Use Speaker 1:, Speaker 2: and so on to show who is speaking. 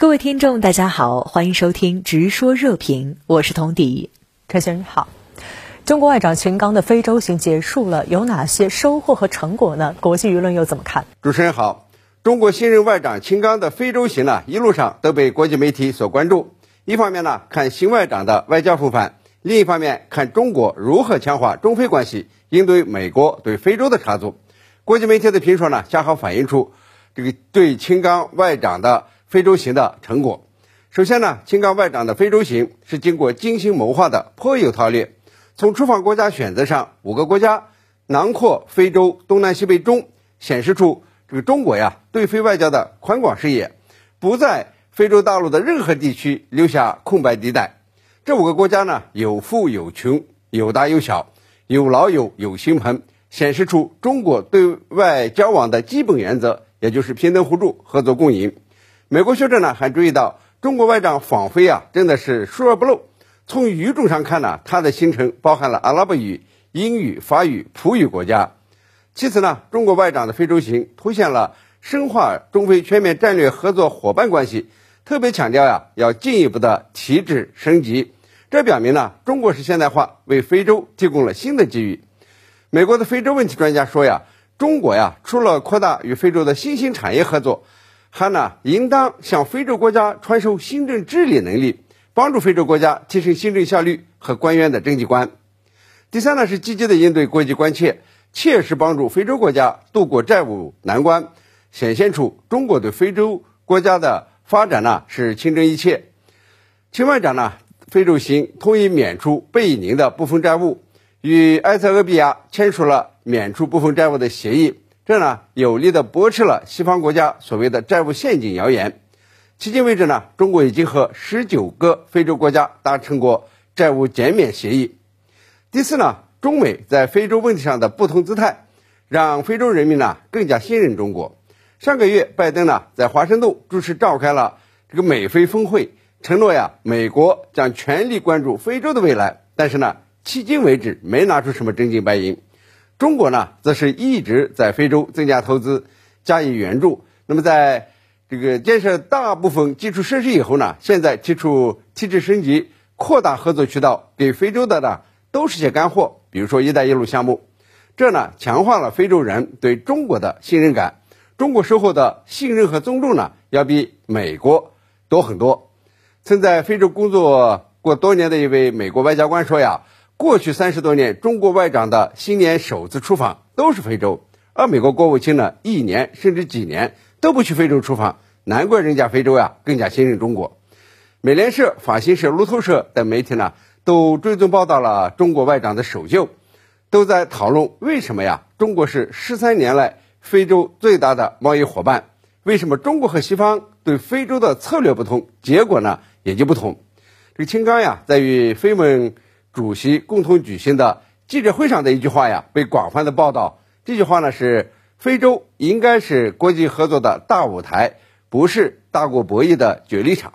Speaker 1: 各位听众，大家好，欢迎收听《直说热评》，我是童迪。
Speaker 2: 陈先生好。中国外长秦刚的非洲行结束了，有哪些收获和成果呢？国际舆论又怎么看？
Speaker 3: 主持人好。中国新任外长秦刚的非洲行呢，一路上都被国际媒体所关注。一方面呢，看新外长的外交风范；另一方面，看中国如何强化中非关系，应对美国对非洲的插足。国际媒体的评说呢，恰好反映出这个对秦刚外长的。非洲行的成果，首先呢，秦刚外长的非洲行是经过精心谋划的，颇有韬略。从出访国家选择上，五个国家囊括非洲东南西北中，显示出这个中国呀对非外交的宽广视野，不在非洲大陆的任何地区留下空白地带。这五个国家呢，有富有穷，有大有小，有老友有新朋，显示出中国对外交往的基本原则，也就是平等互助、合作共赢。美国学者呢还注意到，中国外长访非啊，真的是疏而不漏。从语种上看呢，他的行程包含了阿拉伯语、英语、法语、葡语国家。其次呢，中国外长的非洲行凸显了深化中非全面战略合作伙伴关系，特别强调呀，要进一步的提质升级。这表明呢，中国式现代化为非洲提供了新的机遇。美国的非洲问题专家说呀，中国呀，除了扩大与非洲的新兴产业合作。还呢，应当向非洲国家传授行政治理能力，帮助非洲国家提升行政效率和官员的政绩观。第三呢，是积极的应对国际关切，切实帮助非洲国家渡过债务难关，显现出中国对非洲国家的发展呢是情真意切。秦外长呢，非洲行同意免除贝宁的部分债务，与埃塞俄比亚签署了免除部分债务的协议。这呢，有力的驳斥了西方国家所谓的债务陷阱谣言。迄今为止呢，中国已经和十九个非洲国家达成过债务减免协议。第四呢，中美在非洲问题上的不同姿态，让非洲人民呢更加信任中国。上个月，拜登呢在华盛顿主持召开了这个美非峰会，承诺呀，美国将全力关注非洲的未来。但是呢，迄今为止没拿出什么真金白银。中国呢，则是一直在非洲增加投资，加以援助。那么，在这个建设大部分基础设施以后呢，现在提出提质升级、扩大合作渠道，给非洲的呢都是些干货。比如说“一带一路”项目，这呢强化了非洲人对中国的信任感。中国收获的信任和尊重呢，要比美国多很多。曾在非洲工作过多年的一位美国外交官说呀。过去三十多年，中国外长的新年首次出访都是非洲，而美国国务卿呢，一年甚至几年都不去非洲出访，难怪人家非洲呀更加信任中国。美联社、法新社、路透社等媒体呢，都追踪报道了中国外长的首秀，都在讨论为什么呀？中国是十三年来非洲最大的贸易伙伴，为什么中国和西方对非洲的策略不同，结果呢也就不同？这个青刚呀，在与非盟。主席共同举行的记者会上的一句话呀，被广泛的报道。这句话呢是：非洲应该是国际合作的大舞台，不是大国博弈的角力场。